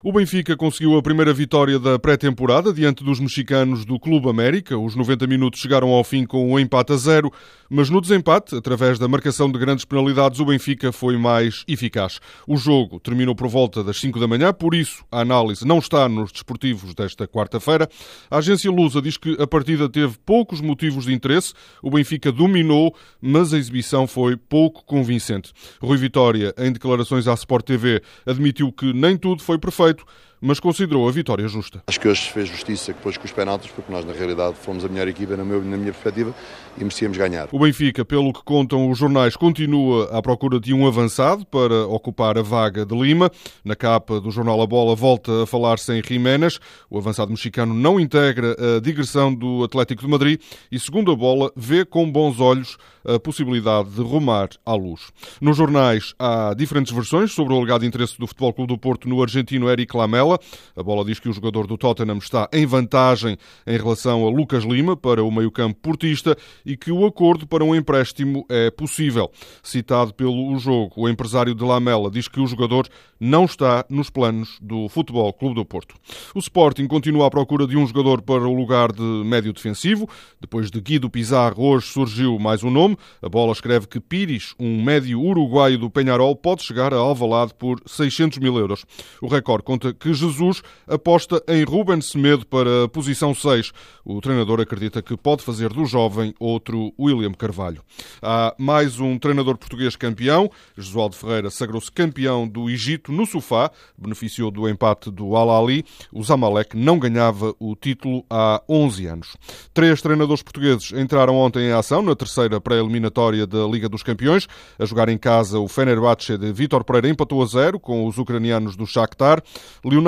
O Benfica conseguiu a primeira vitória da pré-temporada diante dos mexicanos do Clube América. Os 90 minutos chegaram ao fim com um empate a zero, mas no desempate, através da marcação de grandes penalidades, o Benfica foi mais eficaz. O jogo terminou por volta das 5 da manhã, por isso a análise não está nos desportivos desta quarta-feira. A agência Lusa diz que a partida teve poucos motivos de interesse. O Benfica dominou, mas a exibição foi pouco convincente. Rui Vitória, em declarações à Sport TV, admitiu que nem tudo foi perfeito feito, mas considerou a vitória justa. Acho que hoje se fez justiça depois com os penaltis, porque nós, na realidade, fomos a melhor equipa, na, meu, na minha perspectiva, e merecíamos ganhar. O Benfica, pelo que contam os jornais, continua à procura de um avançado para ocupar a vaga de Lima. Na capa do jornal A Bola volta a falar-se em Jiménez. O avançado mexicano não integra a digressão do Atlético de Madrid e, segundo a Bola, vê com bons olhos a possibilidade de rumar à luz. Nos jornais há diferentes versões sobre o alegado interesse do Futebol Clube do Porto no argentino Eric Lamela. A bola diz que o jogador do Tottenham está em vantagem em relação a Lucas Lima para o meio-campo portista e que o acordo para um empréstimo é possível. Citado pelo jogo, o empresário de Lamela diz que o jogador não está nos planos do Futebol Clube do Porto. O Sporting continua à procura de um jogador para o lugar de médio defensivo. Depois de Guido Pizarro, hoje surgiu mais um nome. A bola escreve que Pires, um médio uruguaio do Penharol, pode chegar a Alvalade por 600 mil euros. O Record conta que Jesus aposta em Ruben Semedo para a posição 6. O treinador acredita que pode fazer do jovem outro William Carvalho. Há mais um treinador português campeão. Josualdo Ferreira sagrou-se campeão do Egito no sofá, beneficiou do empate do Al-Ali. O Zamalek não ganhava o título há 11 anos. Três treinadores portugueses entraram ontem em ação na terceira pré-eliminatória da Liga dos Campeões. A jogar em casa, o Fenerbahçe de Vítor Pereira empatou a zero com os ucranianos do Shakhtar.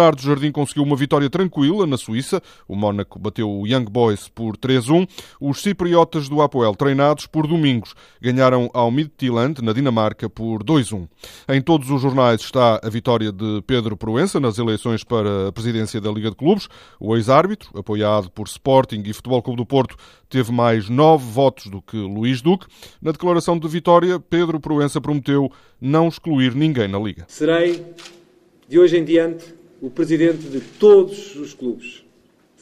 Leonardo Jardim conseguiu uma vitória tranquila na Suíça. O Mónaco bateu o Young Boys por 3-1. Os cipriotas do Apoel, treinados por Domingos, ganharam ao Midtjylland, na Dinamarca, por 2-1. Em todos os jornais está a vitória de Pedro Proença nas eleições para a presidência da Liga de Clubes. O ex-árbitro, apoiado por Sporting e Futebol Clube do Porto, teve mais nove votos do que Luís Duque. Na declaração de vitória, Pedro Proença prometeu não excluir ninguém na Liga. Serei, de hoje em diante, o presidente de todos os clubes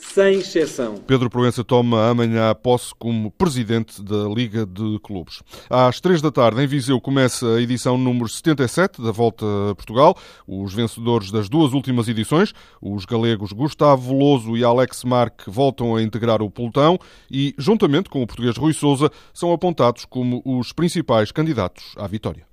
sem exceção. Pedro Proença toma amanhã posse como presidente da Liga de Clubes. Às três da tarde, em Viseu, começa a edição número 77 da Volta a Portugal. Os vencedores das duas últimas edições, os galegos Gustavo Veloso e Alex Marque, voltam a integrar o pelotão e, juntamente com o português Rui Souza, são apontados como os principais candidatos à vitória.